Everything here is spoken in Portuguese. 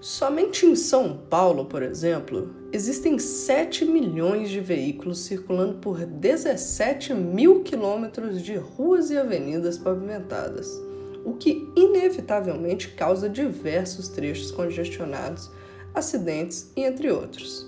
Somente em São Paulo, por exemplo, existem 7 milhões de veículos circulando por 17 mil quilômetros de ruas e avenidas pavimentadas, o que inevitavelmente causa diversos trechos congestionados, acidentes e entre outros.